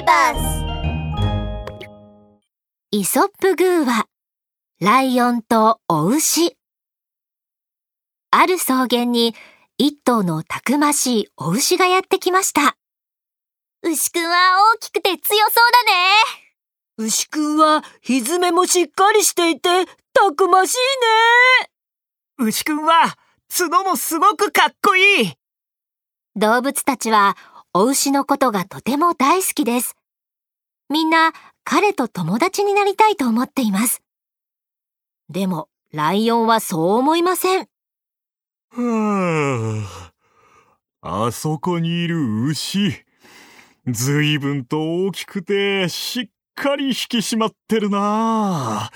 ビバスイソップグーは、ライオンとお牛。ある草原に一頭のたくましいお牛がやってきました。牛くんは大きくて強そうだね牛くんはひずめもしっかりしていてたくましいね。牛くんは角もすごくかっこいい動物たちはお牛のことがとても大好きです。みんな彼と友達になりたいと思っています。でも、ライオンはそう思いません。はあ、あそこにいる牛。ずいぶんと大きくてしっかり引き締まってるな。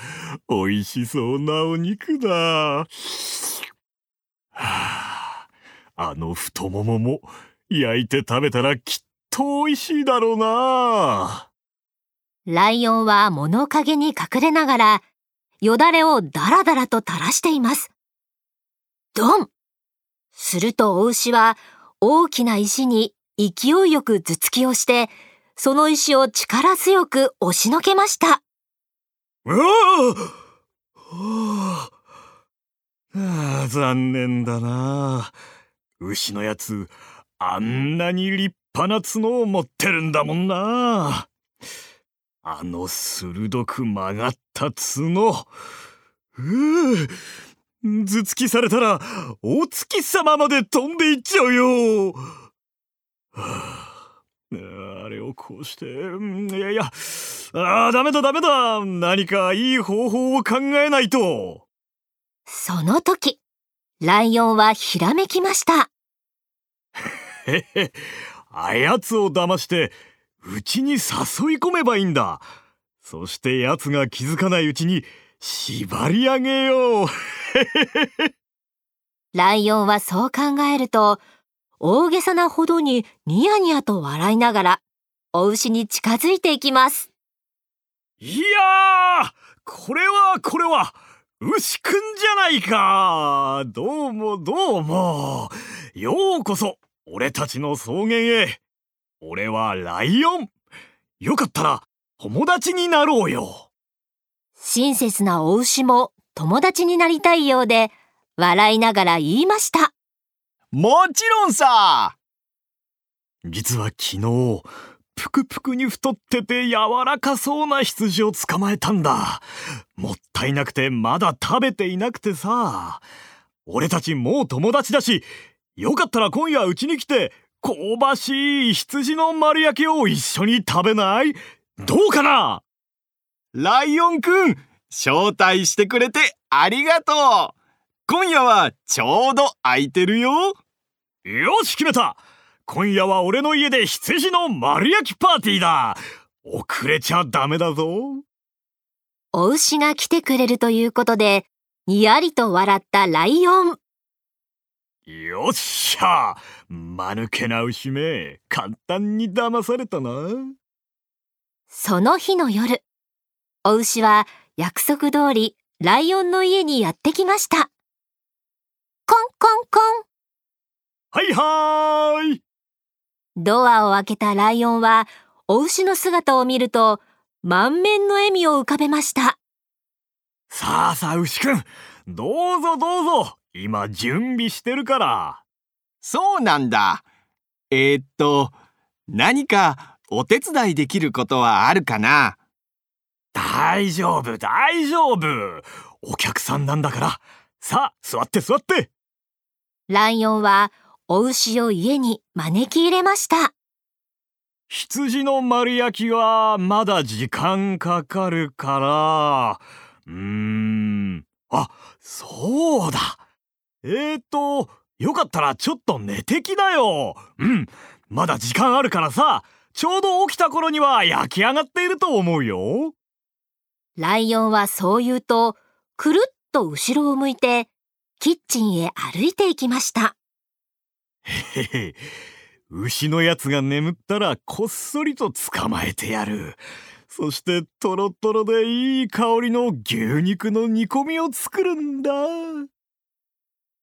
美味しそうなお肉だ。はあ、あの太ももも焼いて食べたらきっと美味しいだろうな。ライオンは物陰に隠れながら、よだれをダラダラと垂らしています。ドンするとお牛は大きな石に勢いよく頭突きをして、その石を力強く押しのけました。うわあはあ残念だな。牛のやつ、あんなに立派な角を持ってるんだもんな。あの鋭く曲がった角。うう頭突きされたらお月様まで飛んでいっちゃうよ。はああれをこうして、いやいや、ああ、ダメだダメだ。何かいい方法を考えないと。その時、ライオンはひらめきました。へへ、あやつを騙して、うちに誘い込めばいいんだ。そして奴が気づかないうちに縛り上げよう。ライオンはそう考えると、大げさなほどにニヤニヤと笑いながら、お牛に近づいていきます。いやーこれはこれは牛くんじゃないかどうもどうもようこそ俺たちの草原へ。俺はライオン。よかったら友達になろうよ。親切なお牛も友達になりたいようで、笑いながら言いました。もちろんさ。実は昨日ぷくぷくに太ってて柔らかそうな羊を捕まえたんだ。もったいなくてまだ食べていなくてさ。俺たちもう友達だしよかったら今夜うちに来て香ばしい羊の丸焼きを一緒に食べない？どうかな？ライオンくん招待してくれてありがとう。今夜はちょうど空いてるよ。よし決めた。今夜は俺の家で羊の丸焼きパーティーだ。遅れちゃダメだぞ。お牛が来てくれるということで、にやりと笑ったライオン。よっしゃ間抜けな牛め簡単に騙されたなその日の夜、お牛は約束通りライオンの家にやってきました。コンコンコン。はいはーいドアを開けたライオンは、お牛の姿を見ると、満面の笑みを浮かべました。さあさあ牛くんどうぞどうぞ今準備してるから。そうなんだ。えー、っと何かお手伝いできることはあるかな？大丈夫大丈夫。お客さんなんだから。さあ座って座って。ライオンは、お牛を家に招き入れました。羊の丸焼きはまだ時間かかるから。うーん。あそうだえーとよかったらちょっと寝てきなよ。うん。まだ時間あるからさちょうど起きた頃には焼き上がっていると思うよ。ライオンはそう言うと、くるっと後ろを向いて、キッチンへ歩いていきました。へへ牛のやつが眠ったらこっそりと捕まえてやる。そしてトロトロでいい香りの牛肉の煮込みを作るんだ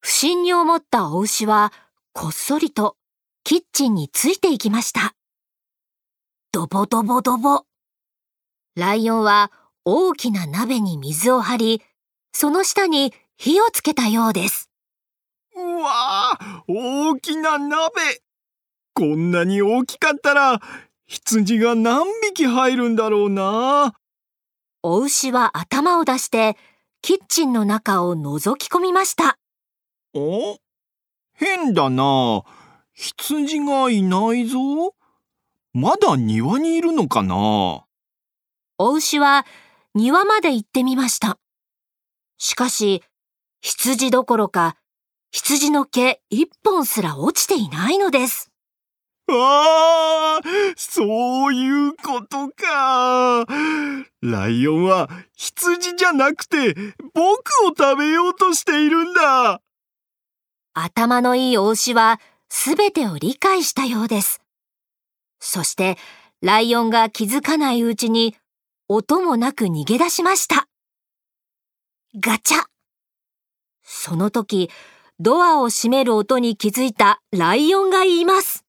不審に思ったお牛は、こっそりとキッチンについていきました。ドボドボドボ。ライオンは大きな鍋に水を張り、その下に火をつけたようです。うわあ、大きな鍋。こんなに大きかったら、羊が何匹入るんだろうな。お牛は頭を出して、キッチンの中を覗き込みました。お？変だな。羊がいないぞ。まだ庭にいるのかな？お牛は庭まで行ってみました。しかし、羊どころか、羊の毛一本すら落ちていないのです。ああ、そういうことか。ライオンは羊じゃなくて僕を食べようとしているんだ。頭のいいお牛はすべてを理解したようです。そして、ライオンが気づかないうちに、音もなく逃げ出しました。ガチャその時、ドアを閉める音に気づいたライオンが言います。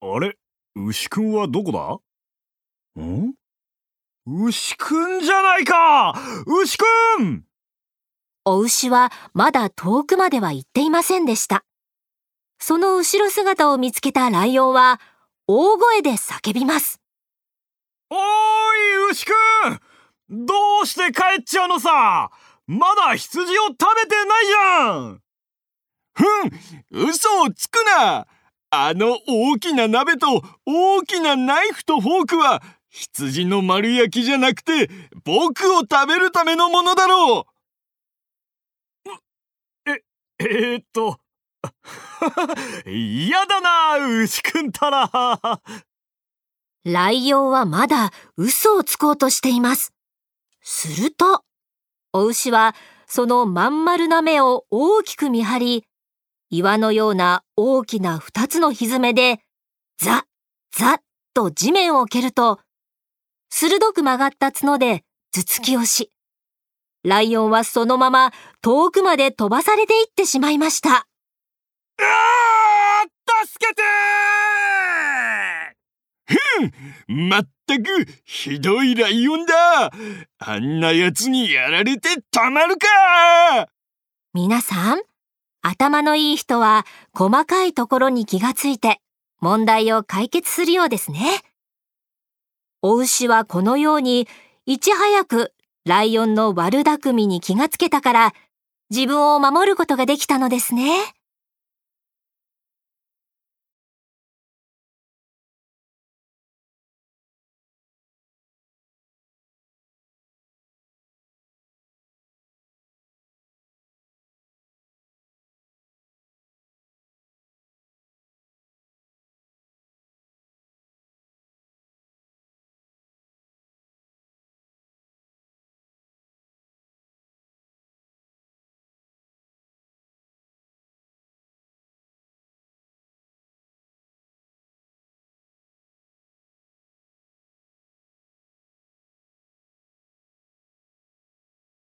あれ？牛くんはどこだ？ん？牛くんじゃないか牛くんお牛はまだ遠くまでは行っていませんでした。その後ろ姿を見つけたライオンは、大声で叫びます。おーい牛くんどうして帰っちゃうのさ？まだ羊を食べてないじゃんふん、嘘をつくな。あの大きな鍋と大きなナイフとフォークは羊の丸焼きじゃなくて僕を食べるためのものだろうえー、っと嫌だな牛くんたらライオンはまだ嘘をつこうとしています。すると、お牛はそのまん丸な目を大きく見張り、岩のような大きな二つの蹄で、ザッ、ザッと地面を蹴ると、鋭く曲がった角で頭突きをし、ライオンはそのまま遠くまで飛ばされていってしまいました。あー助けてまったくひどいライオンだあんな奴にやられてたまるか皆さん、頭のいい人は細かいところに気がついて問題を解決するようですね。お牛はこのようにいち早くライオンの悪巧みに気がつけたから自分を守ることができたのですね。